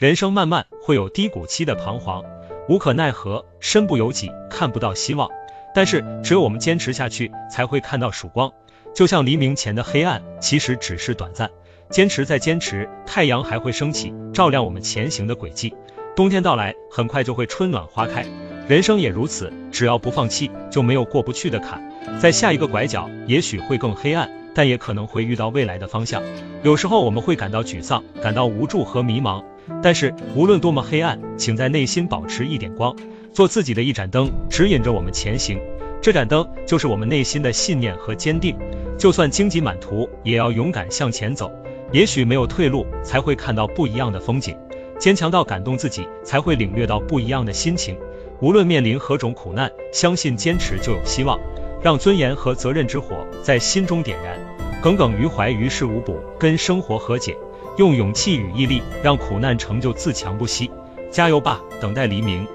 人生漫漫，会有低谷期的彷徨，无可奈何，身不由己，看不到希望。但是，只有我们坚持下去，才会看到曙光。就像黎明前的黑暗，其实只是短暂。坚持再坚持，太阳还会升起，照亮我们前行的轨迹。冬天到来，很快就会春暖花开。人生也如此，只要不放弃，就没有过不去的坎。在下一个拐角，也许会更黑暗，但也可能会遇到未来的方向。有时候我们会感到沮丧，感到无助和迷茫。但是无论多么黑暗，请在内心保持一点光。做自己的一盏灯，指引着我们前行。这盏灯就是我们内心的信念和坚定。就算荆棘满途，也要勇敢向前走。也许没有退路，才会看到不一样的风景。坚强到感动自己，才会领略到不一样的心情。无论面临何种苦难，相信坚持就有希望。让尊严和责任之火在心中点燃。耿耿于怀于事无补，跟生活和解。用勇气与毅力，让苦难成就自强不息。加油吧，等待黎明。